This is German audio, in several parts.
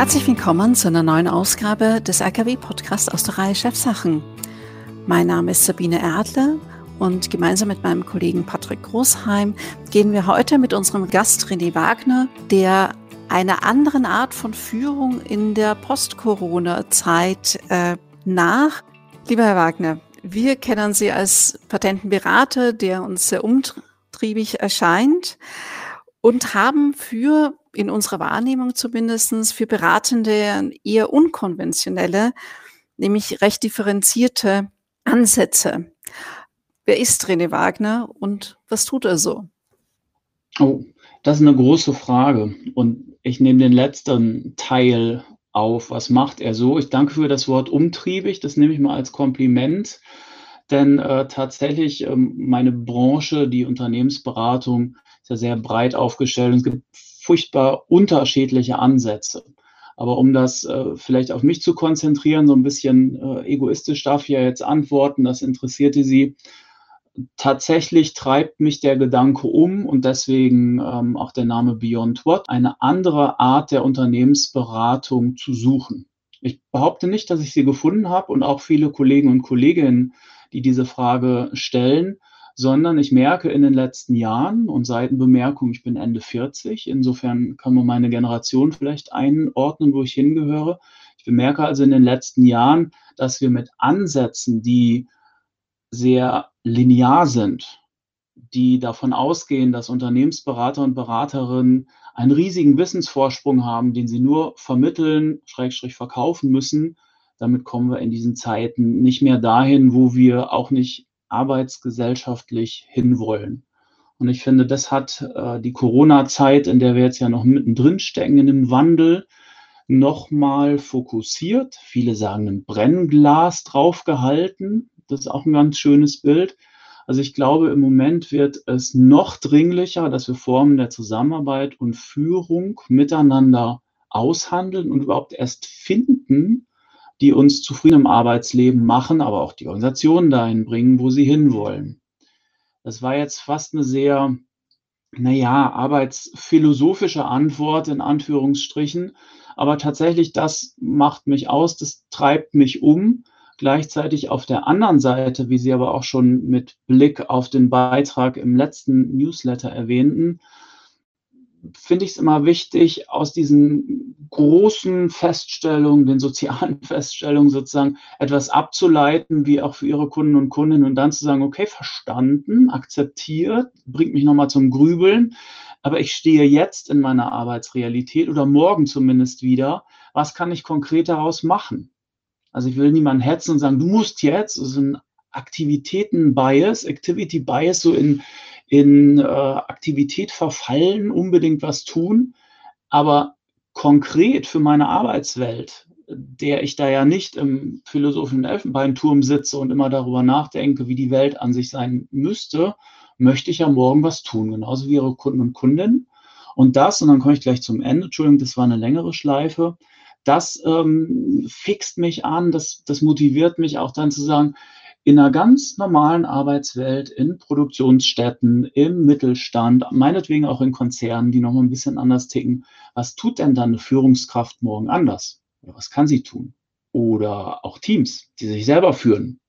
Herzlich willkommen zu einer neuen Ausgabe des RKW-Podcasts aus der Reihe Chefsachen. Mein Name ist Sabine Erdle und gemeinsam mit meinem Kollegen Patrick Großheim gehen wir heute mit unserem Gast René Wagner, der einer anderen Art von Führung in der Post-Corona-Zeit äh, nach. Lieber Herr Wagner, wir kennen Sie als Patentenberater, der uns sehr umtriebig erscheint und haben für in unserer Wahrnehmung zumindestens für Beratende eher unkonventionelle, nämlich recht differenzierte Ansätze. Wer ist René Wagner und was tut er so? Oh, das ist eine große Frage. Und ich nehme den letzten Teil auf. Was macht er so? Ich danke für das Wort umtriebig. Das nehme ich mal als Kompliment. Denn äh, tatsächlich ähm, meine Branche, die Unternehmensberatung, ist ja sehr breit aufgestellt. Und es gibt furchtbar unterschiedliche Ansätze. Aber um das äh, vielleicht auf mich zu konzentrieren, so ein bisschen äh, egoistisch darf ich ja jetzt antworten, das interessierte Sie. Tatsächlich treibt mich der Gedanke um und deswegen ähm, auch der Name Beyond What, eine andere Art der Unternehmensberatung zu suchen. Ich behaupte nicht, dass ich sie gefunden habe und auch viele Kollegen und Kolleginnen, die diese Frage stellen, sondern ich merke in den letzten Jahren und Seitenbemerkung, ich bin Ende 40, insofern kann man meine Generation vielleicht einordnen, wo ich hingehöre. Ich bemerke also in den letzten Jahren, dass wir mit Ansätzen, die sehr linear sind, die davon ausgehen, dass Unternehmensberater und Beraterinnen einen riesigen Wissensvorsprung haben, den sie nur vermitteln, Schrägstrich verkaufen müssen. Damit kommen wir in diesen Zeiten nicht mehr dahin, wo wir auch nicht arbeitsgesellschaftlich hinwollen. Und ich finde, das hat äh, die Corona-Zeit, in der wir jetzt ja noch mittendrin stecken, in dem Wandel, nochmal fokussiert. Viele sagen, ein Brennglas draufgehalten. Das ist auch ein ganz schönes Bild. Also ich glaube, im Moment wird es noch dringlicher, dass wir Formen der Zusammenarbeit und Führung miteinander aushandeln und überhaupt erst finden, die uns zufrieden im Arbeitsleben machen, aber auch die Organisationen dahin bringen, wo sie hinwollen. Das war jetzt fast eine sehr, naja, arbeitsphilosophische Antwort in Anführungsstrichen, aber tatsächlich das macht mich aus, das treibt mich um. Gleichzeitig auf der anderen Seite, wie Sie aber auch schon mit Blick auf den Beitrag im letzten Newsletter erwähnten, finde ich es immer wichtig, aus diesen großen Feststellungen, den sozialen Feststellungen sozusagen etwas abzuleiten, wie auch für Ihre Kunden und Kundinnen und dann zu sagen, okay, verstanden, akzeptiert, bringt mich nochmal zum Grübeln, aber ich stehe jetzt in meiner Arbeitsrealität oder morgen zumindest wieder. Was kann ich konkret daraus machen? Also ich will niemanden hetzen und sagen, du musst jetzt, so ein Aktivitäten-Bias, Activity-Bias, so in in äh, Aktivität verfallen, unbedingt was tun, aber konkret für meine Arbeitswelt, der ich da ja nicht im philosophischen Elfenbeinturm sitze und immer darüber nachdenke, wie die Welt an sich sein müsste, möchte ich ja morgen was tun, genauso wie Ihre Kunden und Kundinnen. Und das, und dann komme ich gleich zum Ende, Entschuldigung, das war eine längere Schleife, das ähm, fixt mich an, das, das motiviert mich auch dann zu sagen, in einer ganz normalen Arbeitswelt, in Produktionsstätten, im Mittelstand, meinetwegen auch in Konzernen, die nochmal ein bisschen anders ticken. Was tut denn dann eine Führungskraft morgen anders? Oder was kann sie tun? Oder auch Teams, die sich selber führen.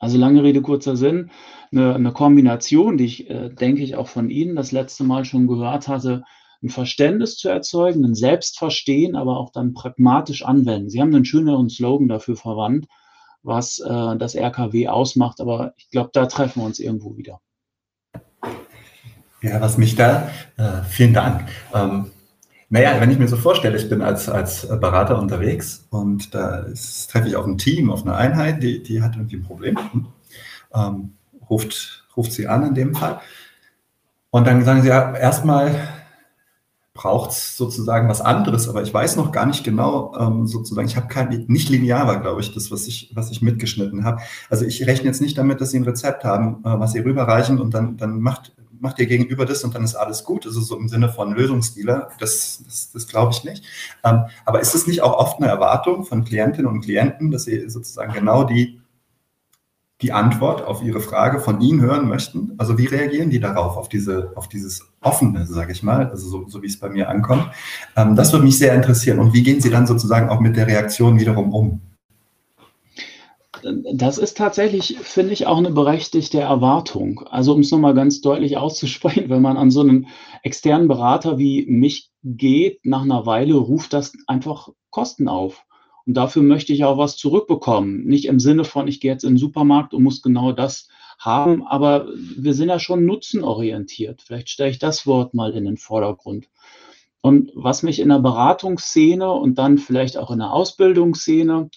Also lange Rede, kurzer Sinn, eine, eine Kombination, die ich, äh, denke ich, auch von Ihnen das letzte Mal schon gehört hatte, ein Verständnis zu erzeugen, ein Selbstverstehen, aber auch dann pragmatisch anwenden. Sie haben einen schöneren Slogan dafür verwandt, was äh, das RKW ausmacht. Aber ich glaube, da treffen wir uns irgendwo wieder. Ja, was mich da, äh, vielen Dank. Ähm, naja, wenn ich mir so vorstelle, ich bin als, als Berater unterwegs und da ist, treffe ich auf ein Team, auf eine Einheit, die, die hat irgendwie ein Problem, ähm, ruft, ruft sie an in dem Fall. Und dann sagen sie ja, erstmal braucht es sozusagen was anderes, aber ich weiß noch gar nicht genau, ähm, sozusagen, ich habe kein, nicht linear war, glaube ich, das, was ich, was ich mitgeschnitten habe. Also ich rechne jetzt nicht damit, dass Sie ein Rezept haben, äh, was Sie rüberreichen und dann, dann macht, macht Ihr Gegenüber das und dann ist alles gut. Also so im Sinne von Lösungsdealer, das, das, das glaube ich nicht. Ähm, aber ist es nicht auch oft eine Erwartung von Klientinnen und Klienten, dass sie sozusagen genau die die Antwort auf Ihre Frage von Ihnen hören möchten. Also wie reagieren die darauf, auf, diese, auf dieses Offene, sage ich mal, also so, so wie es bei mir ankommt. Ähm, das würde mich sehr interessieren. Und wie gehen Sie dann sozusagen auch mit der Reaktion wiederum um? Das ist tatsächlich, finde ich, auch eine berechtigte Erwartung. Also um es nochmal ganz deutlich auszusprechen, wenn man an so einen externen Berater wie mich geht, nach einer Weile ruft das einfach Kosten auf. Und dafür möchte ich auch was zurückbekommen. Nicht im Sinne von, ich gehe jetzt in den Supermarkt und muss genau das haben, aber wir sind ja schon nutzenorientiert. Vielleicht stelle ich das Wort mal in den Vordergrund. Und was mich in der Beratungsszene und dann vielleicht auch in der Ausbildungsszene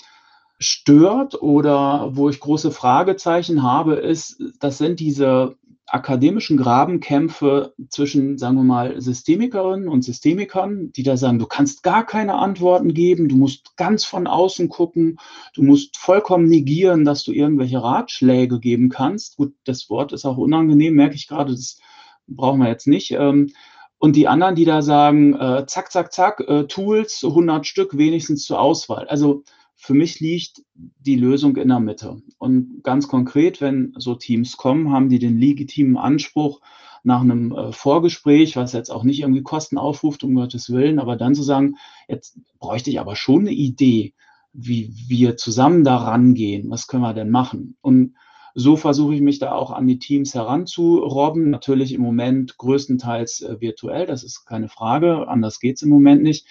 stört oder wo ich große Fragezeichen habe, ist, das sind diese akademischen Grabenkämpfe zwischen, sagen wir mal, Systemikerinnen und Systemikern, die da sagen, du kannst gar keine Antworten geben, du musst ganz von außen gucken, du musst vollkommen negieren, dass du irgendwelche Ratschläge geben kannst. Gut, das Wort ist auch unangenehm, merke ich gerade, das brauchen wir jetzt nicht. Ähm, und die anderen, die da sagen, äh, zack, zack, zack, äh, Tools, 100 Stück wenigstens zur Auswahl. Also für mich liegt die Lösung in der Mitte. Und ganz konkret, wenn so Teams kommen, haben die den legitimen Anspruch nach einem äh, Vorgespräch, was jetzt auch nicht irgendwie Kosten aufruft, um Gottes Willen, aber dann zu sagen, jetzt bräuchte ich aber schon eine Idee, wie wir zusammen da rangehen. Was können wir denn machen? Und so versuche ich mich da auch an die Teams heranzurobben. Natürlich im Moment größtenteils äh, virtuell, das ist keine Frage. Anders geht es im Moment nicht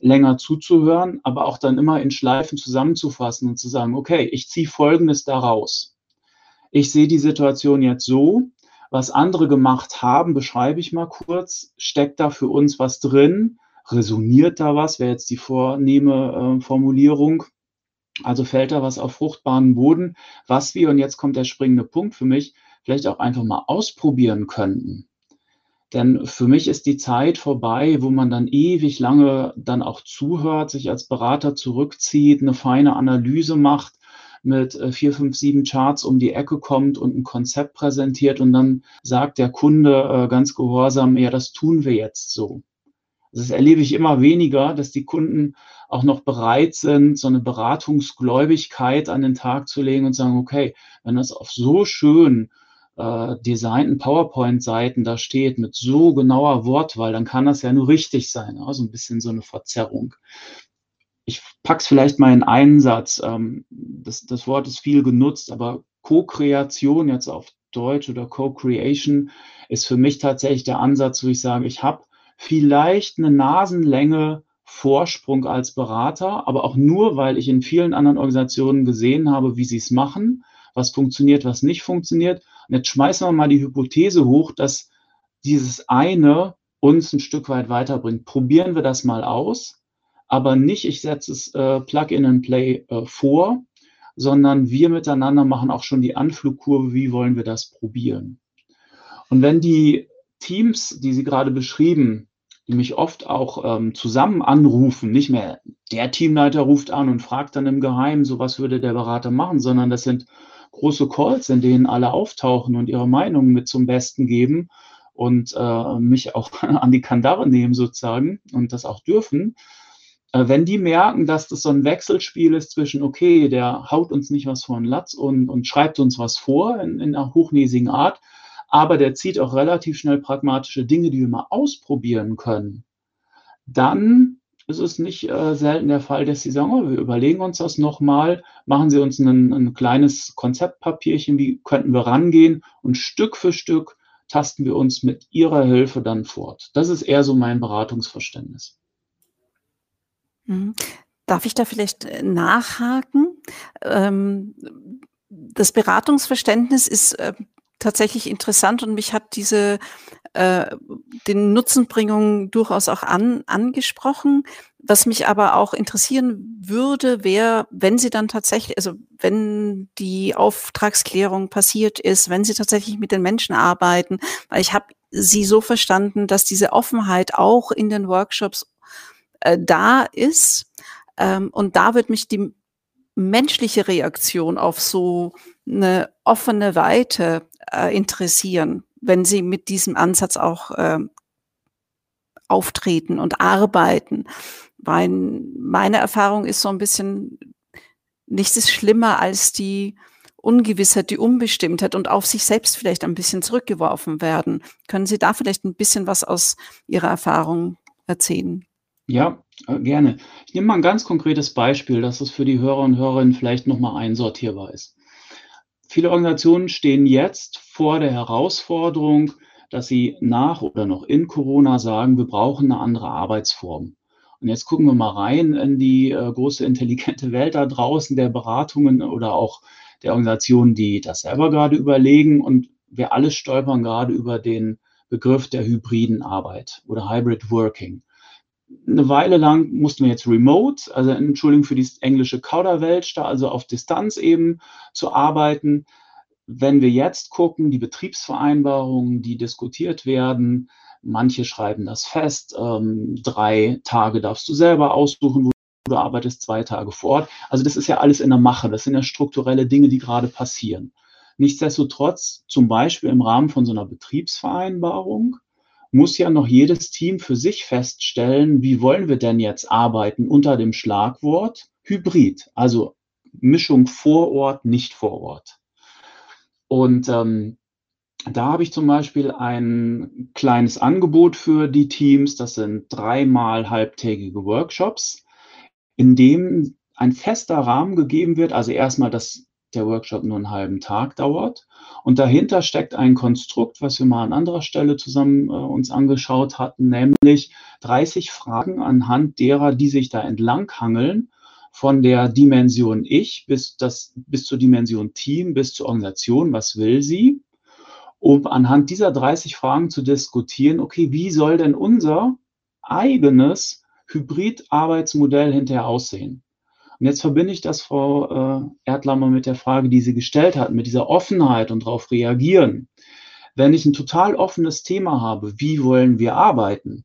länger zuzuhören, aber auch dann immer in Schleifen zusammenzufassen und zu sagen, okay, ich ziehe Folgendes daraus. Ich sehe die Situation jetzt so, was andere gemacht haben, beschreibe ich mal kurz, steckt da für uns was drin, resoniert da was, wäre jetzt die vornehme äh, Formulierung. Also fällt da was auf fruchtbaren Boden, was wir, und jetzt kommt der springende Punkt für mich, vielleicht auch einfach mal ausprobieren könnten. Denn für mich ist die Zeit vorbei, wo man dann ewig lange dann auch zuhört, sich als Berater zurückzieht, eine feine Analyse macht, mit äh, vier, fünf, sieben Charts um die Ecke kommt und ein Konzept präsentiert und dann sagt der Kunde äh, ganz gehorsam, ja, das tun wir jetzt so. Das erlebe ich immer weniger, dass die Kunden auch noch bereit sind, so eine Beratungsgläubigkeit an den Tag zu legen und sagen, okay, wenn das auf so schön äh, designten PowerPoint-Seiten da steht mit so genauer Wortwahl, dann kann das ja nur richtig sein. Also ein bisschen so eine Verzerrung. Ich pack's vielleicht mal in einen Satz. Ähm, das, das Wort ist viel genutzt, aber Co-Kreation jetzt auf Deutsch oder Co-Creation ist für mich tatsächlich der Ansatz, wo ich sage, ich habe vielleicht eine Nasenlänge Vorsprung als Berater, aber auch nur, weil ich in vielen anderen Organisationen gesehen habe, wie sie es machen, was funktioniert, was nicht funktioniert. Und jetzt schmeißen wir mal die Hypothese hoch, dass dieses eine uns ein Stück weit weiterbringt. Probieren wir das mal aus, aber nicht, ich setze es äh, Plug-in and Play äh, vor, sondern wir miteinander machen auch schon die Anflugkurve, wie wollen wir das probieren. Und wenn die Teams, die Sie gerade beschrieben, die mich oft auch ähm, zusammen anrufen, nicht mehr der Teamleiter ruft an und fragt dann im Geheimen, so was würde der Berater machen, sondern das sind große Calls, in denen alle auftauchen und ihre Meinung mit zum Besten geben und äh, mich auch an die Kandare nehmen sozusagen und das auch dürfen. Äh, wenn die merken, dass das so ein Wechselspiel ist zwischen, okay, der haut uns nicht was vor den Latz und, und schreibt uns was vor in, in einer hochnäsigen Art, aber der zieht auch relativ schnell pragmatische Dinge, die wir mal ausprobieren können, dann es ist nicht äh, selten der Fall, dass Sie sagen, oh, wir überlegen uns das nochmal, machen Sie uns ein, ein kleines Konzeptpapierchen, wie könnten wir rangehen und Stück für Stück tasten wir uns mit Ihrer Hilfe dann fort. Das ist eher so mein Beratungsverständnis. Mhm. Darf ich da vielleicht äh, nachhaken? Ähm, das Beratungsverständnis ist äh, tatsächlich interessant und mich hat diese äh, den Nutzenbringungen durchaus auch an, angesprochen. Was mich aber auch interessieren würde, wäre, wenn Sie dann tatsächlich, also wenn die Auftragsklärung passiert ist, wenn Sie tatsächlich mit den Menschen arbeiten, weil ich habe Sie so verstanden, dass diese Offenheit auch in den Workshops äh, da ist. Ähm, und da wird mich die menschliche Reaktion auf so eine offene Weite äh, interessieren, wenn Sie mit diesem Ansatz auch äh, auftreten und arbeiten. Weil meine Erfahrung ist so ein bisschen, nichts ist schlimmer als die Ungewissheit, die Unbestimmtheit und auf sich selbst vielleicht ein bisschen zurückgeworfen werden. Können Sie da vielleicht ein bisschen was aus Ihrer Erfahrung erzählen? Ja, äh, gerne. Ich nehme mal ein ganz konkretes Beispiel, dass es für die Hörer und Hörerinnen vielleicht nochmal einsortierbar ist. Viele Organisationen stehen jetzt vor der Herausforderung, dass sie nach oder noch in Corona sagen, wir brauchen eine andere Arbeitsform. Und jetzt gucken wir mal rein in die äh, große intelligente Welt da draußen der Beratungen oder auch der Organisationen, die das selber gerade überlegen. Und wir alle stolpern gerade über den Begriff der hybriden Arbeit oder Hybrid Working eine Weile lang mussten wir jetzt remote, also Entschuldigung für die englische Kauderwelsch, da also auf Distanz eben zu arbeiten. Wenn wir jetzt gucken, die Betriebsvereinbarungen, die diskutiert werden, manche schreiben das fest, ähm, drei Tage darfst du selber aussuchen, wo du arbeitest, zwei Tage vor Ort. Also das ist ja alles in der Mache, das sind ja strukturelle Dinge, die gerade passieren. Nichtsdestotrotz, zum Beispiel im Rahmen von so einer Betriebsvereinbarung, muss ja noch jedes Team für sich feststellen, wie wollen wir denn jetzt arbeiten unter dem Schlagwort Hybrid, also Mischung vor Ort, nicht vor Ort. Und ähm, da habe ich zum Beispiel ein kleines Angebot für die Teams. Das sind dreimal halbtägige Workshops, in dem ein fester Rahmen gegeben wird. Also erstmal, dass der Workshop nur einen halben Tag dauert. Und dahinter steckt ein Konstrukt, was wir mal an anderer Stelle zusammen äh, uns angeschaut hatten, nämlich 30 Fragen anhand derer, die sich da entlanghangeln, von der Dimension Ich bis, das, bis zur Dimension Team, bis zur Organisation, was will sie, um anhand dieser 30 Fragen zu diskutieren, okay, wie soll denn unser eigenes Hybrid-Arbeitsmodell hinterher aussehen? Und jetzt verbinde ich das, Frau äh, Erdlammer, mit der Frage, die Sie gestellt hat, mit dieser Offenheit und darauf reagieren. Wenn ich ein total offenes Thema habe, wie wollen wir arbeiten,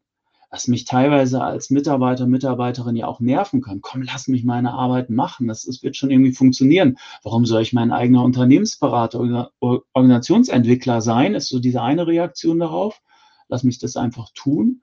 was mich teilweise als Mitarbeiter, Mitarbeiterin ja auch nerven kann. Komm, lass mich meine Arbeit machen. Das, das wird schon irgendwie funktionieren. Warum soll ich mein eigener Unternehmensberater oder Organisationsentwickler sein? Ist so diese eine Reaktion darauf. Lass mich das einfach tun.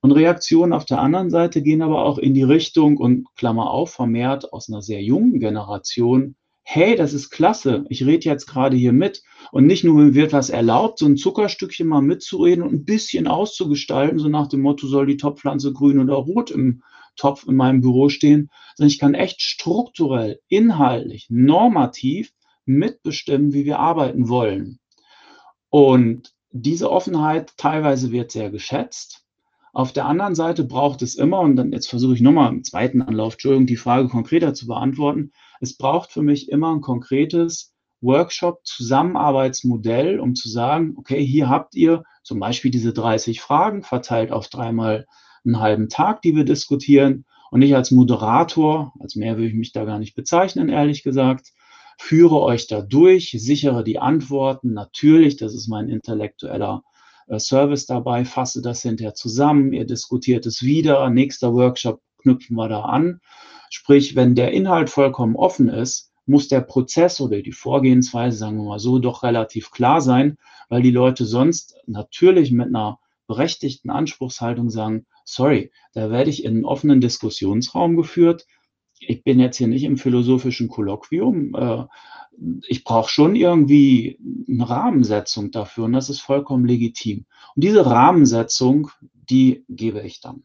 Und Reaktionen auf der anderen Seite gehen aber auch in die Richtung und Klammer auf, vermehrt aus einer sehr jungen Generation. Hey, das ist klasse. Ich rede jetzt gerade hier mit. Und nicht nur mir wird was erlaubt, so ein Zuckerstückchen mal mitzureden und ein bisschen auszugestalten, so nach dem Motto, soll die Topfpflanze grün oder rot im Topf in meinem Büro stehen, sondern ich kann echt strukturell, inhaltlich, normativ mitbestimmen, wie wir arbeiten wollen. Und diese Offenheit teilweise wird sehr geschätzt. Auf der anderen Seite braucht es immer, und dann jetzt versuche ich nochmal im zweiten Anlauf, Entschuldigung, die Frage konkreter zu beantworten. Es braucht für mich immer ein konkretes Workshop-Zusammenarbeitsmodell, um zu sagen, okay, hier habt ihr zum Beispiel diese 30 Fragen verteilt auf dreimal einen halben Tag, die wir diskutieren. Und ich als Moderator, als mehr will ich mich da gar nicht bezeichnen, ehrlich gesagt, führe euch da durch, sichere die Antworten. Natürlich, das ist mein intellektueller Service dabei, fasse das hinterher zusammen, ihr diskutiert es wieder, nächster Workshop knüpfen wir da an. Sprich, wenn der Inhalt vollkommen offen ist, muss der Prozess oder die Vorgehensweise, sagen wir mal so, doch relativ klar sein, weil die Leute sonst natürlich mit einer berechtigten Anspruchshaltung sagen, sorry, da werde ich in einen offenen Diskussionsraum geführt. Ich bin jetzt hier nicht im philosophischen Kolloquium. Äh, ich brauche schon irgendwie eine Rahmensetzung dafür und das ist vollkommen legitim. Und diese Rahmensetzung, die gebe ich dann.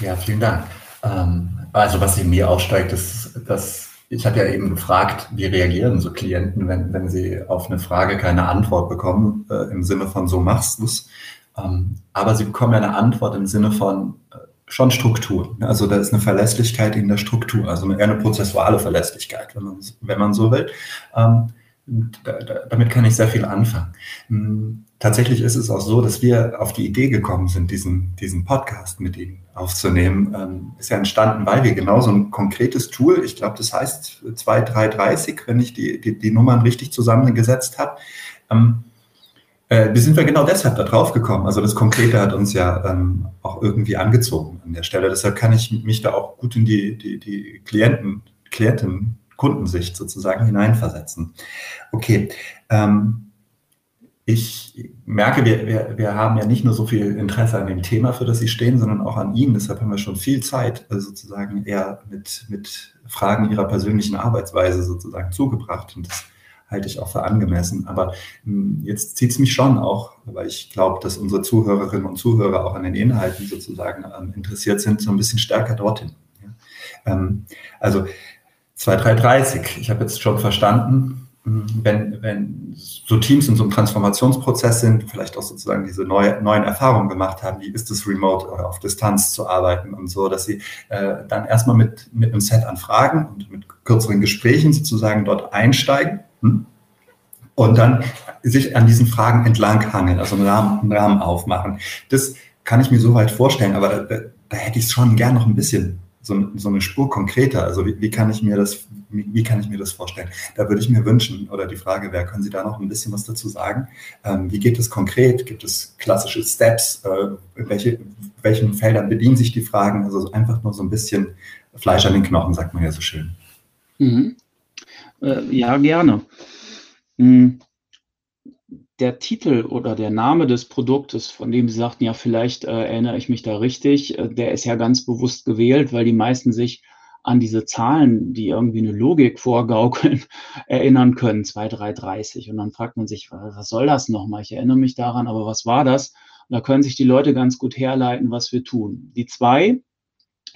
Ja, vielen Dank. Ähm, also was in mir aussteigt, ist, dass ich habe ja eben gefragt, wie reagieren so Klienten, wenn, wenn sie auf eine Frage keine Antwort bekommen, äh, im Sinne von so machst du es. Ähm, aber sie bekommen ja eine Antwort im Sinne von äh, schon Struktur. Also da ist eine Verlässlichkeit in der Struktur, also eher eine prozessuale Verlässlichkeit, wenn man, wenn man so will. Ähm, damit kann ich sehr viel anfangen. Hm, tatsächlich ist es auch so, dass wir auf die Idee gekommen sind, diesen, diesen Podcast mit Ihnen aufzunehmen. Ähm, ist ja entstanden, weil wir genau so ein konkretes Tool, ich glaube, das heißt 2330, wenn ich die, die, die Nummern richtig zusammengesetzt habe. Ähm, äh, wie sind wir genau deshalb da drauf gekommen? Also das Konkrete hat uns ja ähm, auch irgendwie angezogen an der Stelle. Deshalb kann ich mich da auch gut in die, die, die Klienten, Klienten, Kundensicht sozusagen hineinversetzen. Okay, ähm, ich merke, wir, wir, wir haben ja nicht nur so viel Interesse an dem Thema, für das Sie stehen, sondern auch an Ihnen. Deshalb haben wir schon viel Zeit äh, sozusagen eher mit, mit Fragen Ihrer persönlichen Arbeitsweise sozusagen zugebracht. Und das halte ich auch für angemessen. Aber hm, jetzt zieht es mich schon auch, weil ich glaube, dass unsere Zuhörerinnen und Zuhörer auch an den Inhalten sozusagen ähm, interessiert sind, so ein bisschen stärker dorthin. Ja? Ähm, also 2330, ich habe jetzt schon verstanden, hm, wenn, wenn so Teams in so einem Transformationsprozess sind, vielleicht auch sozusagen diese neue, neuen Erfahrungen gemacht haben, wie ist es remote oder auf Distanz zu arbeiten und so, dass sie äh, dann erstmal mit, mit einem Set an Fragen und mit kürzeren Gesprächen sozusagen dort einsteigen? Und dann sich an diesen Fragen entlanghangeln, also einen Rahmen, einen Rahmen aufmachen. Das kann ich mir so weit vorstellen, aber da, da hätte ich es schon gern noch ein bisschen so, so eine Spur konkreter. Also wie, wie, kann ich mir das, wie, wie, kann ich mir das vorstellen? Da würde ich mir wünschen, oder die Frage wäre, können Sie da noch ein bisschen was dazu sagen? Ähm, wie geht es konkret? Gibt es klassische Steps? Äh, welche, welchen Feldern bedienen sich die Fragen? Also einfach nur so ein bisschen Fleisch an den Knochen, sagt man ja so schön. Mhm. Äh, ja, gerne. Hm. Der Titel oder der Name des Produktes, von dem Sie sagten, ja, vielleicht äh, erinnere ich mich da richtig, äh, der ist ja ganz bewusst gewählt, weil die meisten sich an diese Zahlen, die irgendwie eine Logik vorgaukeln, erinnern können, 2, 3, 30. Und dann fragt man sich, was soll das nochmal? Ich erinnere mich daran, aber was war das? Und da können sich die Leute ganz gut herleiten, was wir tun. Die 2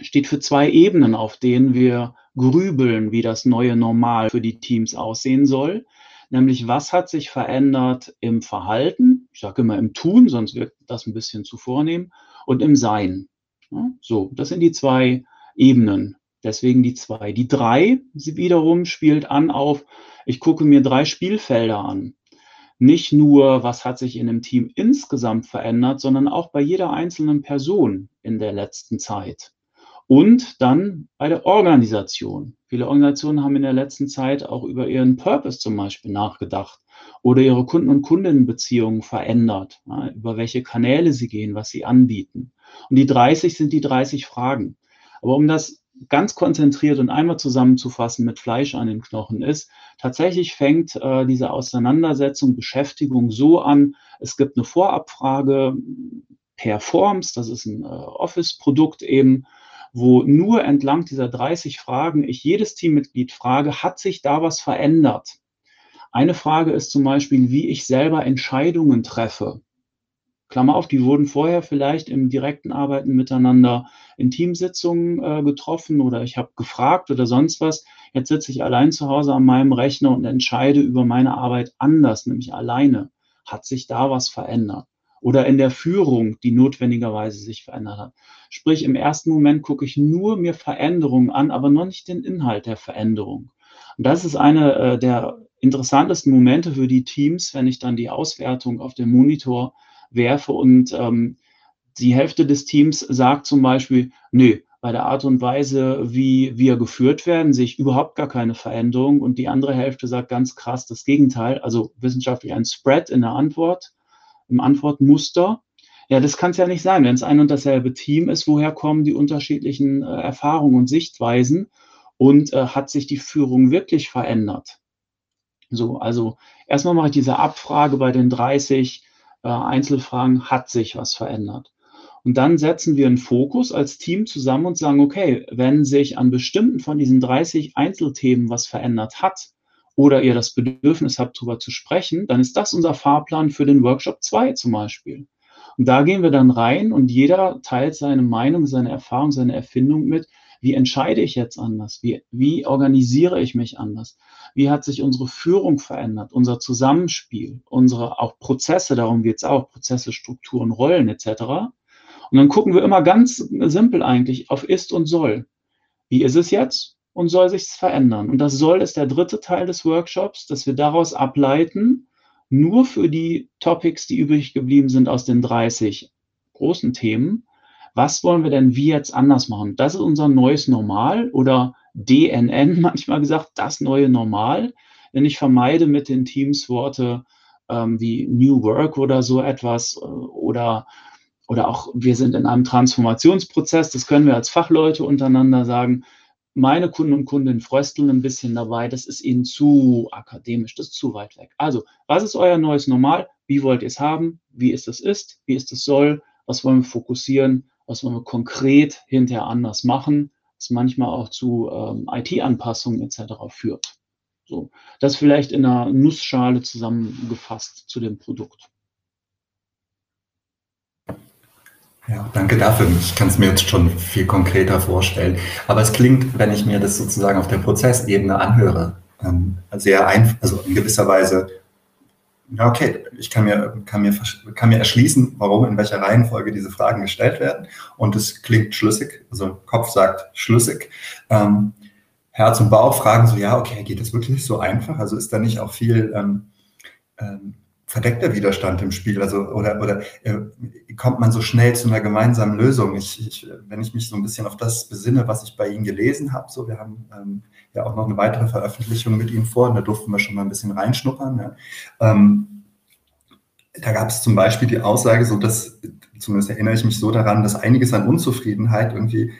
steht für zwei Ebenen, auf denen wir grübeln, wie das neue Normal für die Teams aussehen soll. Nämlich, was hat sich verändert im Verhalten? Ich sage immer im Tun, sonst wirkt das ein bisschen zu vornehm. Und im Sein. So, das sind die zwei Ebenen. Deswegen die zwei. Die drei wiederum spielt an auf, ich gucke mir drei Spielfelder an. Nicht nur, was hat sich in dem Team insgesamt verändert, sondern auch bei jeder einzelnen Person in der letzten Zeit. Und dann bei der Organisation. Viele Organisationen haben in der letzten Zeit auch über ihren Purpose zum Beispiel nachgedacht oder ihre Kunden- und Kundinnenbeziehungen verändert, ja, über welche Kanäle sie gehen, was sie anbieten. Und die 30 sind die 30 Fragen. Aber um das ganz konzentriert und einmal zusammenzufassen mit Fleisch an den Knochen ist, tatsächlich fängt äh, diese Auseinandersetzung, Beschäftigung so an, es gibt eine Vorabfrage per Forms, das ist ein äh, Office-Produkt eben, wo nur entlang dieser 30 Fragen ich jedes Teammitglied frage, hat sich da was verändert? Eine Frage ist zum Beispiel, wie ich selber Entscheidungen treffe. Klammer auf, die wurden vorher vielleicht im direkten Arbeiten miteinander in Teamsitzungen äh, getroffen oder ich habe gefragt oder sonst was. Jetzt sitze ich allein zu Hause an meinem Rechner und entscheide über meine Arbeit anders, nämlich alleine. Hat sich da was verändert? Oder in der Führung, die notwendigerweise sich verändert hat. Sprich, im ersten Moment gucke ich nur mir Veränderungen an, aber noch nicht den Inhalt der Veränderung. Und das ist eine äh, der interessantesten Momente für die Teams, wenn ich dann die Auswertung auf den Monitor werfe und ähm, die Hälfte des Teams sagt zum Beispiel, nö, bei der Art und Weise, wie wir geführt werden, sehe ich überhaupt gar keine Veränderung. Und die andere Hälfte sagt ganz krass das Gegenteil, also wissenschaftlich ein Spread in der Antwort im Antwortmuster. Ja, das kann es ja nicht sein. Wenn es ein und dasselbe Team ist, woher kommen die unterschiedlichen äh, Erfahrungen und Sichtweisen und äh, hat sich die Führung wirklich verändert? So, also erstmal mache ich diese Abfrage bei den 30 äh, Einzelfragen, hat sich was verändert? Und dann setzen wir einen Fokus als Team zusammen und sagen, okay, wenn sich an bestimmten von diesen 30 Einzelthemen was verändert hat, oder ihr das Bedürfnis habt, darüber zu sprechen, dann ist das unser Fahrplan für den Workshop 2 zum Beispiel. Und da gehen wir dann rein und jeder teilt seine Meinung, seine Erfahrung, seine Erfindung mit. Wie entscheide ich jetzt anders? Wie, wie organisiere ich mich anders? Wie hat sich unsere Führung verändert? Unser Zusammenspiel, unsere auch Prozesse, darum geht es auch, Prozesse, Strukturen, Rollen etc. Und dann gucken wir immer ganz simpel eigentlich auf ist und soll. Wie ist es jetzt? Und soll sich verändern. Und das soll ist der dritte Teil des Workshops, dass wir daraus ableiten, nur für die Topics, die übrig geblieben sind aus den 30 großen Themen, was wollen wir denn wie jetzt anders machen? Das ist unser neues Normal oder DNN manchmal gesagt, das neue Normal. Denn ich vermeide mit den Teams Worte ähm, wie New Work oder so etwas äh, oder, oder auch wir sind in einem Transformationsprozess. Das können wir als Fachleute untereinander sagen. Meine Kunden und Kundinnen frösteln ein bisschen dabei. Das ist ihnen zu akademisch, das ist zu weit weg. Also, was ist euer neues Normal? Wie wollt ihr es haben? Wie ist es ist? Wie ist es soll? Was wollen wir fokussieren? Was wollen wir konkret hinterher anders machen? Was manchmal auch zu ähm, IT-Anpassungen etc. führt. So, das vielleicht in einer Nussschale zusammengefasst zu dem Produkt. Ja, danke dafür. Ich kann es mir jetzt schon viel konkreter vorstellen. Aber es klingt, wenn ich mir das sozusagen auf der Prozessebene anhöre, ähm, sehr einfach, also in gewisser Weise, ja, okay, ich kann mir, kann, mir, kann mir erschließen, warum, in welcher Reihenfolge diese Fragen gestellt werden. Und es klingt schlüssig, also Kopf sagt schlüssig. Ähm, Herz und Bauch fragen so, ja, okay, geht das wirklich so einfach? Also ist da nicht auch viel ähm, ähm, verdeckter Widerstand im Spiel? Also, oder, oder äh, kommt man so schnell zu einer gemeinsamen Lösung? Ich, ich, wenn ich mich so ein bisschen auf das besinne, was ich bei Ihnen gelesen habe, so, wir haben ähm, ja auch noch eine weitere Veröffentlichung mit Ihnen vor, und da durften wir schon mal ein bisschen reinschnuppern. Ja. Ähm, da gab es zum Beispiel die Aussage, so dass, zumindest erinnere ich mich so daran, dass einiges an Unzufriedenheit irgendwie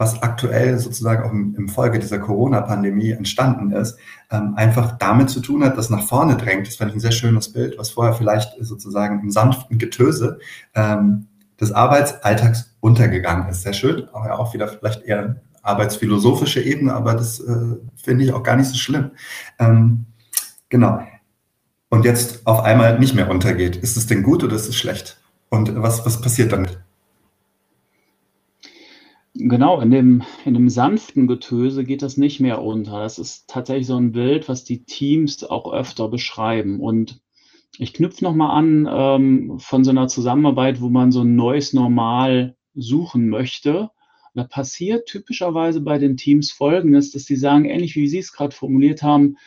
was aktuell sozusagen auch im, Folge dieser Corona-Pandemie entstanden ist, ähm, einfach damit zu tun hat, dass nach vorne drängt. Das fand ich ein sehr schönes Bild, was vorher vielleicht sozusagen im sanften Getöse ähm, des Arbeitsalltags untergegangen ist. Sehr schön, aber auch wieder vielleicht eher arbeitsphilosophische Ebene, aber das äh, finde ich auch gar nicht so schlimm. Ähm, genau. Und jetzt auf einmal nicht mehr untergeht. Ist es denn gut oder ist es schlecht? Und was, was passiert damit? Genau, in dem, in dem sanften Getöse geht das nicht mehr unter. Das ist tatsächlich so ein Bild, was die Teams auch öfter beschreiben. Und ich knüpfe nochmal an ähm, von so einer Zusammenarbeit, wo man so ein neues Normal suchen möchte. Da passiert typischerweise bei den Teams Folgendes, dass die sagen, ähnlich wie Sie es gerade formuliert haben,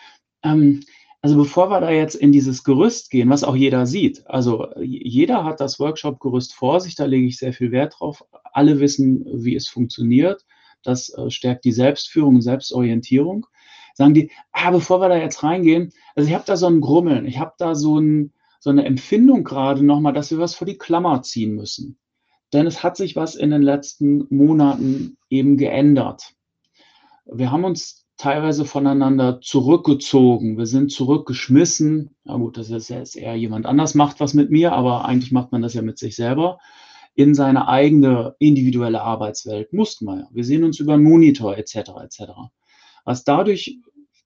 ähm, also bevor wir da jetzt in dieses Gerüst gehen, was auch jeder sieht, also jeder hat das Workshop-Gerüst vor sich, da lege ich sehr viel Wert drauf. Alle wissen, wie es funktioniert. Das äh, stärkt die Selbstführung Selbstorientierung. Sagen die, ah, bevor wir da jetzt reingehen, also ich habe da so ein Grummeln, ich habe da so, ein, so eine Empfindung gerade nochmal, dass wir was vor die Klammer ziehen müssen. Denn es hat sich was in den letzten Monaten eben geändert. Wir haben uns teilweise voneinander zurückgezogen. Wir sind zurückgeschmissen. Na gut, das ist jetzt eher jemand anders macht was mit mir, aber eigentlich macht man das ja mit sich selber. In seine eigene individuelle Arbeitswelt mussten wir ja. Wir sehen uns über einen Monitor etc. etc. Was dadurch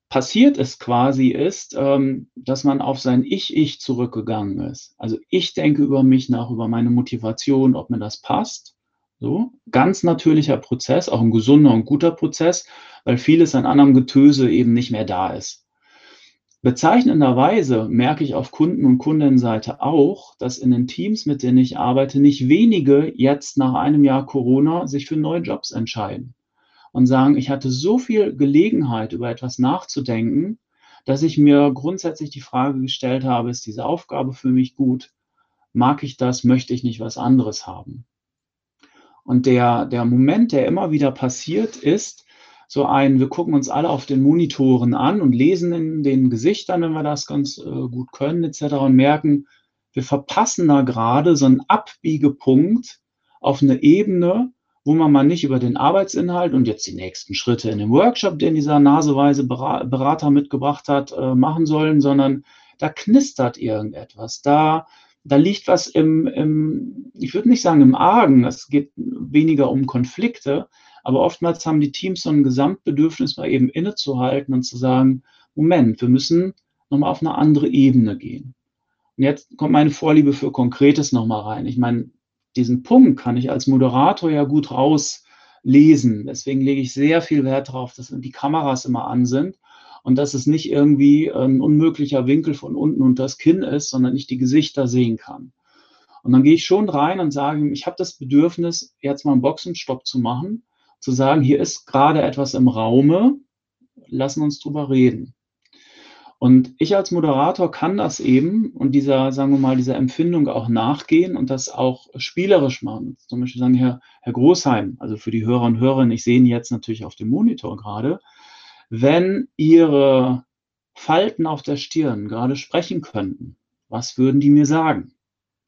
passiert ist quasi ist, ähm, dass man auf sein Ich-Ich zurückgegangen ist. Also ich denke über mich nach, über meine Motivation, ob mir das passt. So, ganz natürlicher Prozess, auch ein gesunder und guter Prozess, weil vieles an anderem Getöse eben nicht mehr da ist. Bezeichnenderweise merke ich auf Kunden- und Kundenseite auch, dass in den Teams, mit denen ich arbeite, nicht wenige jetzt nach einem Jahr Corona sich für neue Jobs entscheiden und sagen, ich hatte so viel Gelegenheit, über etwas nachzudenken, dass ich mir grundsätzlich die Frage gestellt habe, ist diese Aufgabe für mich gut? Mag ich das? Möchte ich nicht was anderes haben? Und der, der Moment, der immer wieder passiert, ist so ein, wir gucken uns alle auf den Monitoren an und lesen in den Gesichtern, wenn wir das ganz äh, gut können, etc. und merken, wir verpassen da gerade so einen Abbiegepunkt auf eine Ebene, wo man mal nicht über den Arbeitsinhalt und jetzt die nächsten Schritte in dem Workshop, den dieser naseweise Berater mitgebracht hat, äh, machen sollen, sondern da knistert irgendetwas. Da da liegt was im, im ich würde nicht sagen im Argen, es geht weniger um Konflikte, aber oftmals haben die Teams so ein Gesamtbedürfnis, mal eben innezuhalten und zu sagen, Moment, wir müssen nochmal auf eine andere Ebene gehen. Und jetzt kommt meine Vorliebe für Konkretes nochmal rein. Ich meine, diesen Punkt kann ich als Moderator ja gut rauslesen. Deswegen lege ich sehr viel Wert darauf, dass die Kameras immer an sind und dass es nicht irgendwie ein unmöglicher Winkel von unten unter das Kinn ist, sondern ich die Gesichter sehen kann. Und dann gehe ich schon rein und sage, ich habe das Bedürfnis, jetzt mal einen Boxenstopp zu machen zu sagen, hier ist gerade etwas im Raume, lassen uns drüber reden. Und ich als Moderator kann das eben und dieser, sagen wir mal, dieser Empfindung auch nachgehen und das auch spielerisch machen. Zum Beispiel sagen, Herr, Herr Großheim, also für die Hörer und Hörerinnen, ich sehe ihn jetzt natürlich auf dem Monitor gerade, wenn Ihre Falten auf der Stirn gerade sprechen könnten, was würden die mir sagen?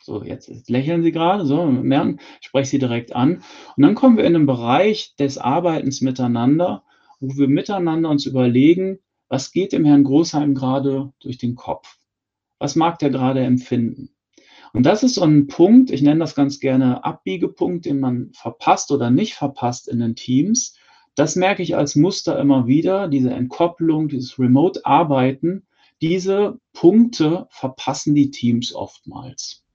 So, jetzt, jetzt lächeln Sie gerade, so, merken, ich spreche Sie direkt an. Und dann kommen wir in den Bereich des Arbeitens miteinander, wo wir miteinander uns überlegen, was geht dem Herrn Großheim gerade durch den Kopf? Was mag der gerade empfinden? Und das ist so ein Punkt, ich nenne das ganz gerne Abbiegepunkt, den man verpasst oder nicht verpasst in den Teams. Das merke ich als Muster immer wieder, diese Entkopplung, dieses Remote-Arbeiten. Diese Punkte verpassen die Teams oftmals.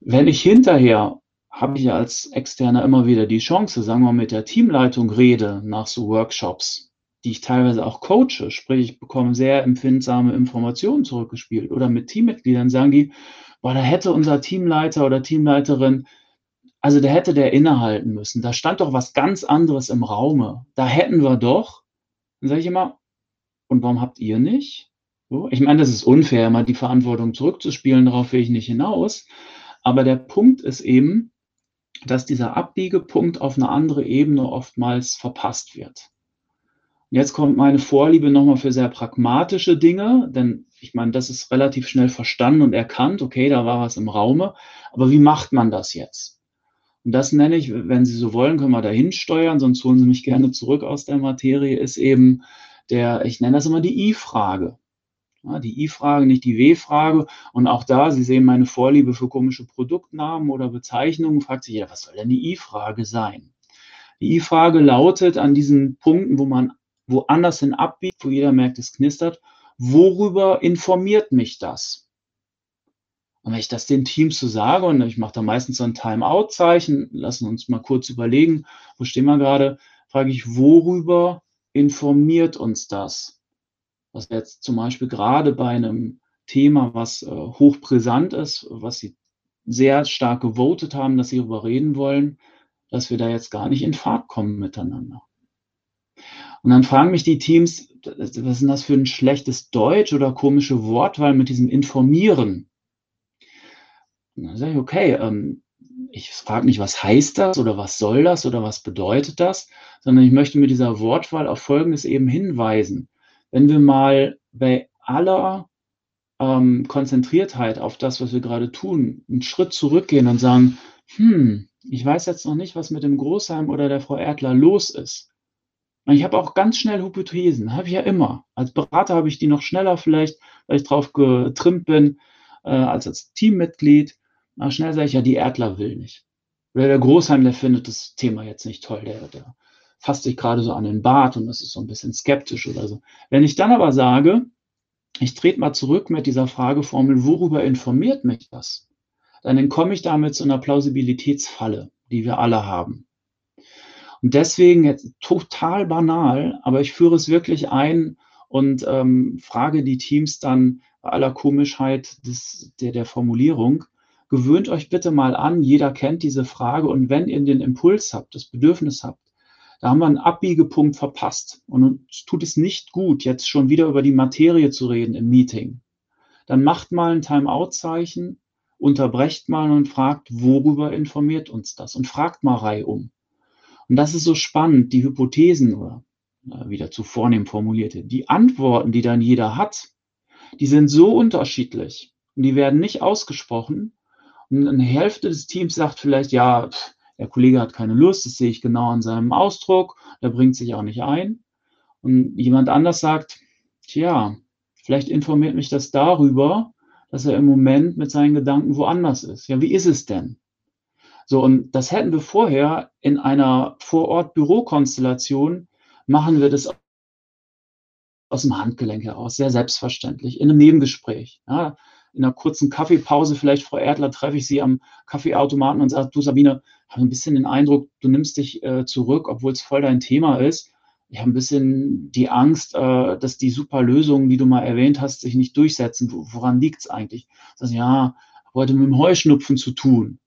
Wenn ich hinterher habe ich als Externer immer wieder die Chance, sagen wir mal, mit der Teamleitung rede nach so Workshops, die ich teilweise auch coache, sprich, ich bekomme sehr empfindsame Informationen zurückgespielt oder mit Teammitgliedern sagen die, boah, da hätte unser Teamleiter oder Teamleiterin, also da hätte der innehalten müssen. Da stand doch was ganz anderes im Raume. Da hätten wir doch. Dann sage ich immer, und warum habt ihr nicht? So, ich meine, das ist unfair, immer die Verantwortung zurückzuspielen, darauf will ich nicht hinaus. Aber der Punkt ist eben, dass dieser Abbiegepunkt auf eine andere Ebene oftmals verpasst wird. Jetzt kommt meine Vorliebe nochmal für sehr pragmatische Dinge, denn ich meine, das ist relativ schnell verstanden und erkannt. Okay, da war was im Raume. Aber wie macht man das jetzt? Und das nenne ich, wenn Sie so wollen, können wir dahin steuern, sonst holen Sie mich gerne zurück aus der Materie, ist eben der, ich nenne das immer die I-Frage. Ja, die I-Frage, nicht die W-Frage. Und auch da, Sie sehen meine Vorliebe für komische Produktnamen oder Bezeichnungen, fragt sich jeder, was soll denn die I-Frage sein? Die I-Frage lautet an diesen Punkten, wo man woanders hin abbiegt, wo jeder merkt, es knistert. Worüber informiert mich das? Und wenn ich das den Teams so sage, und ich mache da meistens so ein Timeout-Zeichen, lassen uns mal kurz überlegen, wo stehen wir gerade, frage ich, worüber informiert uns das? Was jetzt zum Beispiel gerade bei einem Thema, was äh, hochbrisant ist, was Sie sehr stark gewotet haben, dass Sie darüber reden wollen, dass wir da jetzt gar nicht in Fahrt kommen miteinander. Und dann fragen mich die Teams, was ist denn das für ein schlechtes Deutsch oder komische Wortwahl mit diesem Informieren? Dann sage ich, okay, ähm, ich frage nicht, was heißt das oder was soll das oder was bedeutet das, sondern ich möchte mit dieser Wortwahl auf Folgendes eben hinweisen. Wenn wir mal bei aller ähm, Konzentriertheit auf das, was wir gerade tun, einen Schritt zurückgehen und sagen, hm, ich weiß jetzt noch nicht, was mit dem Großheim oder der Frau Erdler los ist. Ich habe auch ganz schnell Hypothesen, habe ich ja immer. Als Berater habe ich die noch schneller vielleicht, weil ich drauf getrimmt bin, äh, als als Teammitglied. Na, schnell sage ich ja, die Erdler will nicht. Oder der Großheim, der findet das Thema jetzt nicht toll, der, der fasst sich gerade so an den Bart und das ist so ein bisschen skeptisch oder so. Wenn ich dann aber sage, ich trete mal zurück mit dieser Frageformel, worüber informiert mich das? Dann entkomme ich damit zu einer Plausibilitätsfalle, die wir alle haben. Und deswegen jetzt total banal, aber ich führe es wirklich ein und ähm, frage die Teams dann bei aller Komischheit des, der, der Formulierung, gewöhnt euch bitte mal an, jeder kennt diese Frage und wenn ihr den Impuls habt, das Bedürfnis habt, da haben wir einen Abbiegepunkt verpasst und uns tut es nicht gut, jetzt schon wieder über die Materie zu reden im Meeting. Dann macht mal ein Timeout-Zeichen, unterbrecht mal und fragt, worüber informiert uns das? Und fragt mal reihum. Und das ist so spannend, die Hypothesen oder äh, wieder zu vornehm formulierte, die Antworten, die dann jeder hat, die sind so unterschiedlich und die werden nicht ausgesprochen. Eine Hälfte des Teams sagt vielleicht, ja, pff, der Kollege hat keine Lust, das sehe ich genau an seinem Ausdruck, der bringt sich auch nicht ein. Und jemand anders sagt, tja, vielleicht informiert mich das darüber, dass er im Moment mit seinen Gedanken woanders ist. Ja, wie ist es denn? So, und das hätten wir vorher in einer Vorort-Bürokonstellation, machen wir das aus dem Handgelenk heraus, sehr selbstverständlich, in einem Nebengespräch. Ja, in einer kurzen Kaffeepause, vielleicht, Frau Erdler, treffe ich Sie am Kaffeeautomaten und sage, du Sabine, habe ein bisschen den Eindruck, du nimmst dich äh, zurück, obwohl es voll dein Thema ist. Ich habe ein bisschen die Angst, äh, dass die super Lösungen, die du mal erwähnt hast, sich nicht durchsetzen. Woran liegt es eigentlich? Das ja, heute mit dem Heuschnupfen zu tun.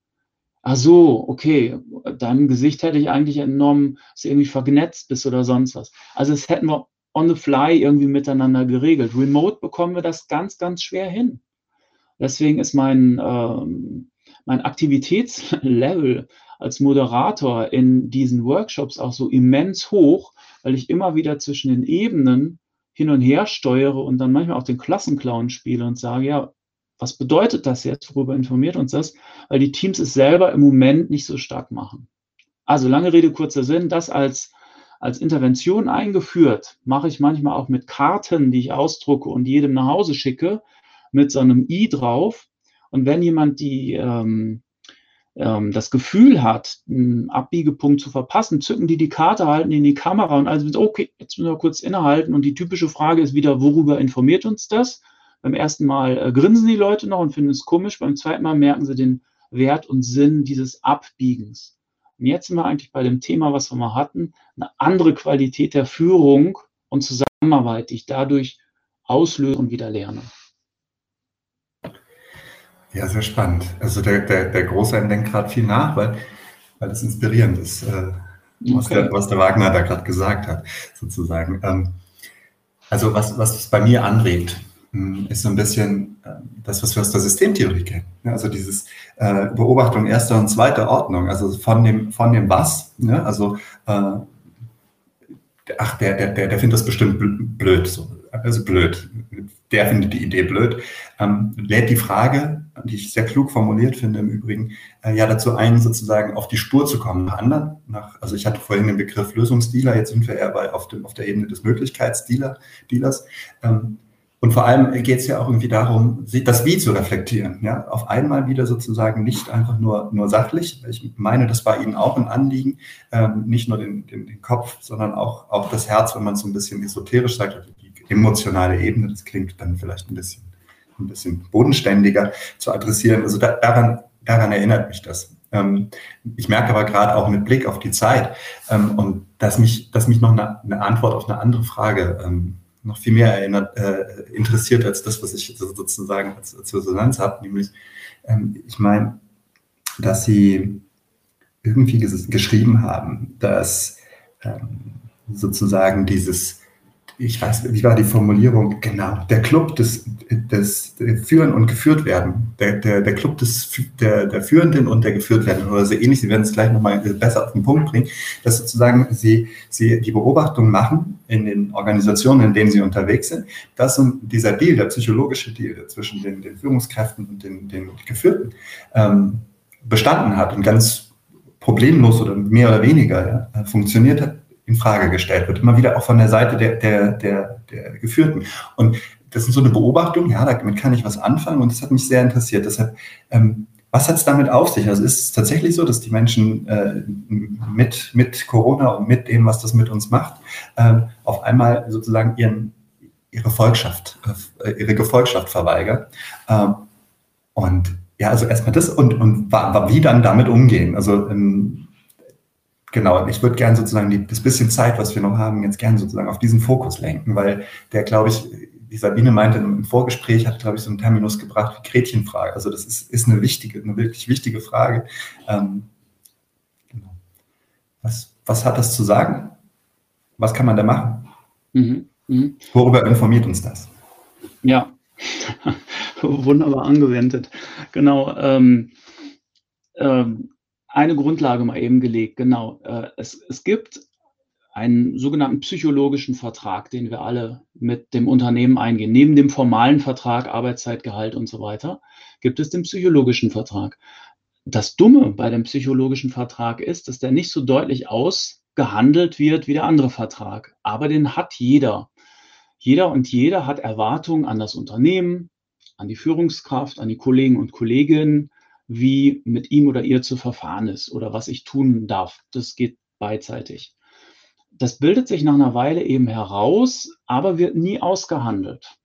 ach so, okay, deinem Gesicht hätte ich eigentlich entnommen, dass du irgendwie vergnetzt bist oder sonst was. Also das hätten wir on the fly irgendwie miteinander geregelt. Remote bekommen wir das ganz, ganz schwer hin. Deswegen ist mein, ähm, mein Aktivitätslevel als Moderator in diesen Workshops auch so immens hoch, weil ich immer wieder zwischen den Ebenen hin und her steuere und dann manchmal auch den Klassenclown spiele und sage, ja, was bedeutet das jetzt? Worüber informiert uns das? Weil die Teams es selber im Moment nicht so stark machen. Also lange Rede, kurzer Sinn, das als, als Intervention eingeführt, mache ich manchmal auch mit Karten, die ich ausdrucke und jedem nach Hause schicke, mit so einem i drauf. Und wenn jemand die, ähm, ähm, das Gefühl hat, einen Abbiegepunkt zu verpassen, zücken die die Karte, halten in die Kamera und also okay, jetzt müssen wir kurz innehalten. Und die typische Frage ist wieder, worüber informiert uns das? Beim ersten Mal äh, grinsen die Leute noch und finden es komisch. Beim zweiten Mal merken sie den Wert und Sinn dieses Abbiegens. Und jetzt sind wir eigentlich bei dem Thema, was wir mal hatten, eine andere Qualität der Führung und Zusammenarbeit, die ich dadurch auslöse und wieder lerne. Ja, sehr spannend. Also der, der, der Große denkt gerade viel nach, weil, weil das inspirierend ist, äh, was, okay. der, was der Wagner da gerade gesagt hat, sozusagen. Ähm, also was, was bei mir anregt, hm, ist so ein bisschen äh, das, was wir aus der Systemtheorie kennen. Also dieses äh, Beobachtung erster und zweiter Ordnung, also von dem, von dem Was, ne? also äh, ach, der, der, der, der findet das bestimmt blöd, so, also blöd. Der findet die Idee blöd. Ähm, lädt die Frage, die ich sehr klug formuliert finde im Übrigen, äh, ja dazu ein, sozusagen auf die Spur zu kommen nach anderen. Nach, also ich hatte vorhin den Begriff Lösungsdealer, jetzt sind wir eher bei, auf, dem, auf der Ebene des Möglichkeitsdealers. Ähm, und vor allem geht es ja auch irgendwie darum, das Wie zu reflektieren. Ja? Auf einmal wieder sozusagen nicht einfach nur, nur sachlich. Ich meine, das war Ihnen auch ein Anliegen, ähm, nicht nur den, den, den, Kopf, sondern auch, auch das Herz, wenn man so ein bisschen esoterisch sagt, emotionale Ebene, das klingt dann vielleicht ein bisschen, ein bisschen bodenständiger zu adressieren. Also da, daran, daran erinnert mich das. Ähm, ich merke aber gerade auch mit Blick auf die Zeit ähm, und dass mich, dass mich noch eine, eine Antwort auf eine andere Frage ähm, noch viel mehr erinnert, äh, interessiert als das, was ich sozusagen als, als Resonanz habe, nämlich ähm, ich meine, dass sie irgendwie geschrieben haben, dass ähm, sozusagen dieses ich weiß, wie war die Formulierung? Genau, der Club des, des Führen und Geführt werden. Der, der, der Club des, der, der Führenden und der Geführt werden oder so ähnlich. Sie werden es gleich nochmal besser auf den Punkt bringen, dass sozusagen Sie, Sie die Beobachtung machen in den Organisationen, in denen Sie unterwegs sind, dass dieser Deal, der psychologische Deal zwischen den, den Führungskräften und den, den Geführten ähm, bestanden hat und ganz problemlos oder mehr oder weniger ja, funktioniert hat, in Frage gestellt wird, immer wieder auch von der Seite der, der, der, der Geführten. Und das ist so eine Beobachtung, ja, damit kann ich was anfangen und das hat mich sehr interessiert. Deshalb, ähm, was hat es damit auf sich? Also ist es tatsächlich so, dass die Menschen äh, mit, mit Corona und mit dem, was das mit uns macht, äh, auf einmal sozusagen ihren, ihre Volkschaft, äh, ihre Gefolgschaft verweigern? Ähm, und ja, also erstmal das und, und wie dann damit umgehen. Also ähm, Genau, ich würde gerne sozusagen die, das bisschen Zeit, was wir noch haben, jetzt gerne sozusagen auf diesen Fokus lenken, weil der, glaube ich, die Sabine meinte im Vorgespräch, hat, glaube ich, so einen Terminus gebracht wie Gretchenfrage. Also das ist, ist eine wichtige, eine wirklich wichtige Frage. Ähm, genau. was, was hat das zu sagen? Was kann man da machen? Mhm. Mhm. Worüber informiert uns das? Ja, wunderbar angewendet. Genau. Ähm, ähm, eine Grundlage mal eben gelegt, genau. Äh, es, es gibt einen sogenannten psychologischen Vertrag, den wir alle mit dem Unternehmen eingehen. Neben dem formalen Vertrag, Arbeitszeitgehalt und so weiter, gibt es den psychologischen Vertrag. Das Dumme bei dem psychologischen Vertrag ist, dass der nicht so deutlich ausgehandelt wird wie der andere Vertrag. Aber den hat jeder. Jeder und jeder hat Erwartungen an das Unternehmen, an die Führungskraft, an die Kollegen und Kolleginnen, wie mit ihm oder ihr zu verfahren ist oder was ich tun darf. Das geht beidseitig. Das bildet sich nach einer Weile eben heraus, aber wird nie ausgehandelt.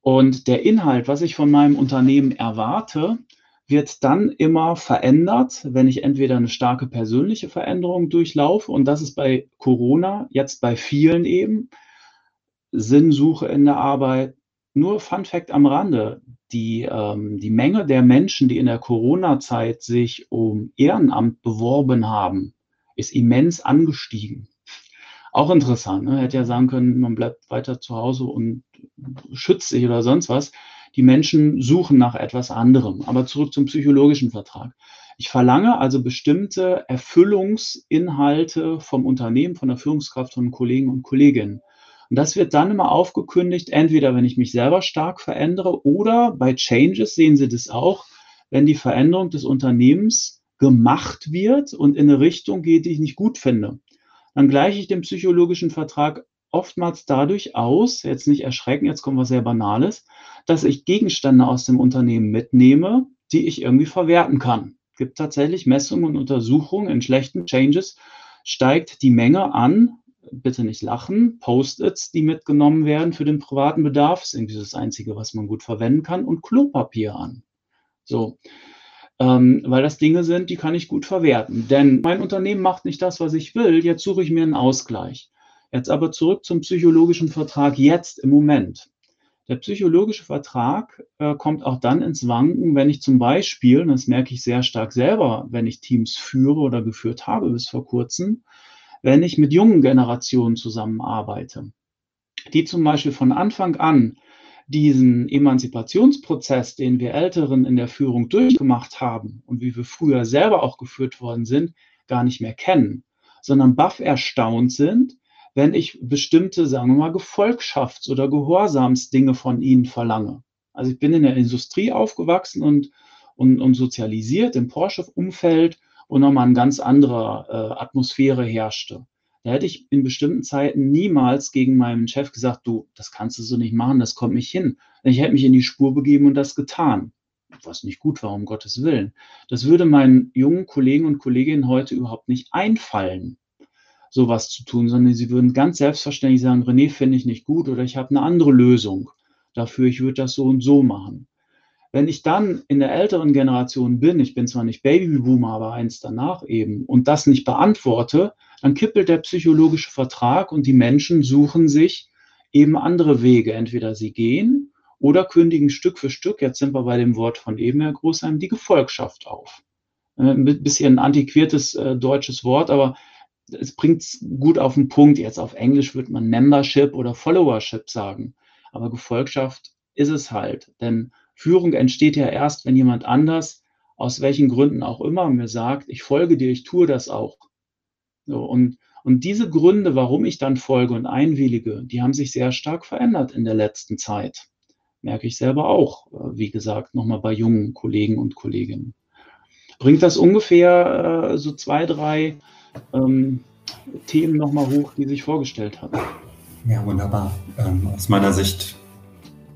Und der Inhalt, was ich von meinem Unternehmen erwarte, wird dann immer verändert, wenn ich entweder eine starke persönliche Veränderung durchlaufe, und das ist bei Corona jetzt bei vielen eben, Sinnsuche in der Arbeit. Nur Fun Fact am Rande die, ähm, die Menge der Menschen, die in der Corona-Zeit sich um Ehrenamt beworben haben, ist immens angestiegen. Auch interessant. Ne? Hätte ja sagen können, man bleibt weiter zu Hause und schützt sich oder sonst was. Die Menschen suchen nach etwas anderem. Aber zurück zum psychologischen Vertrag. Ich verlange also bestimmte Erfüllungsinhalte vom Unternehmen, von der Führungskraft, von Kollegen und Kolleginnen. Und das wird dann immer aufgekündigt, entweder wenn ich mich selber stark verändere oder bei Changes sehen Sie das auch, wenn die Veränderung des Unternehmens gemacht wird und in eine Richtung geht, die ich nicht gut finde. Dann gleiche ich den psychologischen Vertrag oftmals dadurch aus, jetzt nicht erschrecken, jetzt kommt was sehr Banales, dass ich Gegenstände aus dem Unternehmen mitnehme, die ich irgendwie verwerten kann. Es gibt tatsächlich Messungen und Untersuchungen in schlechten Changes, steigt die Menge an bitte nicht lachen, Post-its, die mitgenommen werden für den privaten Bedarf, ist irgendwie das Einzige, was man gut verwenden kann, und Klopapier an. So, ähm, weil das Dinge sind, die kann ich gut verwerten. Denn mein Unternehmen macht nicht das, was ich will, jetzt suche ich mir einen Ausgleich. Jetzt aber zurück zum psychologischen Vertrag jetzt im Moment. Der psychologische Vertrag äh, kommt auch dann ins Wanken, wenn ich zum Beispiel, und das merke ich sehr stark selber, wenn ich Teams führe oder geführt habe bis vor kurzem, wenn ich mit jungen Generationen zusammenarbeite, die zum Beispiel von Anfang an diesen Emanzipationsprozess, den wir Älteren in der Führung durchgemacht haben und wie wir früher selber auch geführt worden sind, gar nicht mehr kennen, sondern baff erstaunt sind, wenn ich bestimmte, sagen wir mal, Gefolgschafts- oder Gehorsamsdinge von ihnen verlange. Also ich bin in der Industrie aufgewachsen und, und, und sozialisiert im Porsche-Umfeld und nochmal eine ganz andere äh, Atmosphäre herrschte. Da hätte ich in bestimmten Zeiten niemals gegen meinen Chef gesagt, du, das kannst du so nicht machen, das kommt nicht hin. Ich hätte mich in die Spur begeben und das getan. Was nicht gut war, um Gottes Willen. Das würde meinen jungen Kollegen und Kolleginnen heute überhaupt nicht einfallen, sowas zu tun, sondern sie würden ganz selbstverständlich sagen, René, finde ich nicht gut oder ich habe eine andere Lösung dafür, ich würde das so und so machen. Wenn ich dann in der älteren Generation bin, ich bin zwar nicht Babyboomer, aber eins danach eben, und das nicht beantworte, dann kippelt der psychologische Vertrag und die Menschen suchen sich eben andere Wege. Entweder sie gehen oder kündigen Stück für Stück, jetzt sind wir bei dem Wort von eben, Herr Großheim, die Gefolgschaft auf. Äh, ein bisschen ein antiquiertes äh, deutsches Wort, aber es bringt es gut auf den Punkt. Jetzt auf Englisch würde man Membership oder Followership sagen. Aber Gefolgschaft ist es halt. Denn Führung entsteht ja erst, wenn jemand anders, aus welchen Gründen auch immer, mir sagt, ich folge dir, ich tue das auch. So, und, und diese Gründe, warum ich dann folge und einwillige, die haben sich sehr stark verändert in der letzten Zeit. Merke ich selber auch, äh, wie gesagt, nochmal bei jungen Kollegen und Kolleginnen. Bringt das ungefähr äh, so zwei, drei ähm, Themen nochmal hoch, die sich vorgestellt hat. Ja, wunderbar. Ähm, aus meiner Sicht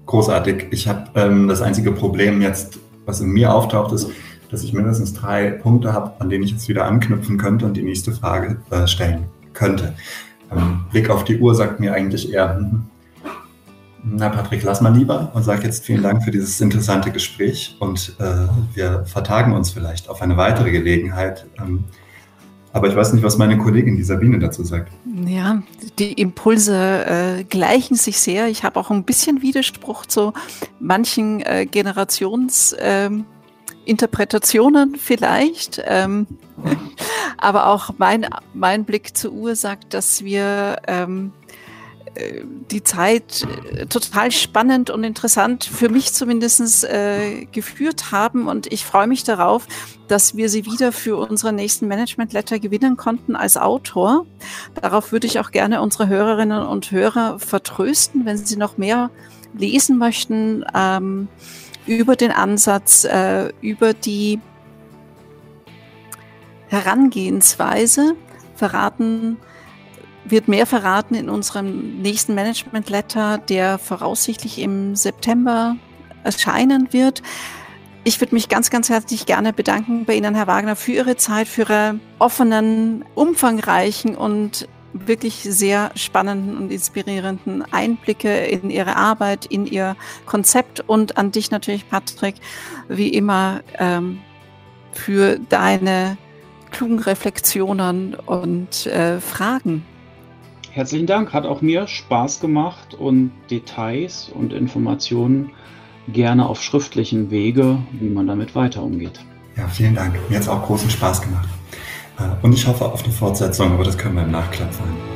großartig. Ich habe ähm, das einzige Problem jetzt, was in mir auftaucht, ist, dass ich mindestens drei Punkte habe, an denen ich jetzt wieder anknüpfen könnte und die nächste Frage äh, stellen könnte. Ähm, Blick auf die Uhr sagt mir eigentlich eher, hm, na Patrick, lass mal lieber und sag jetzt vielen Dank für dieses interessante Gespräch und äh, wir vertagen uns vielleicht auf eine weitere Gelegenheit. Ähm, aber ich weiß nicht, was meine Kollegin, die Sabine, dazu sagt. Ja, die Impulse äh, gleichen sich sehr. Ich habe auch ein bisschen Widerspruch zu manchen äh, Generationsinterpretationen ähm, vielleicht. Ähm, aber auch mein, mein Blick zur Uhr sagt, dass wir ähm, die Zeit äh, total spannend und interessant für mich zumindest äh, geführt haben. Und ich freue mich darauf, dass wir sie wieder für unsere nächsten Management Letter gewinnen konnten als Autor. Darauf würde ich auch gerne unsere Hörerinnen und Hörer vertrösten, wenn sie noch mehr lesen möchten ähm, über den Ansatz, äh, über die Herangehensweise verraten wird mehr verraten in unserem nächsten Management Letter, der voraussichtlich im September erscheinen wird. Ich würde mich ganz, ganz herzlich gerne bedanken bei Ihnen, Herr Wagner, für Ihre Zeit, für Ihre offenen, umfangreichen und wirklich sehr spannenden und inspirierenden Einblicke in Ihre Arbeit, in Ihr Konzept und an dich natürlich, Patrick, wie immer ähm, für deine klugen Reflexionen und äh, Fragen. Herzlichen Dank, hat auch mir Spaß gemacht und Details und Informationen gerne auf schriftlichen Wege, wie man damit weiter umgeht. Ja, vielen Dank. Mir hat es auch großen Spaß gemacht. Äh, und ich hoffe auf eine Fortsetzung, aber das können wir im Nachklapp sein.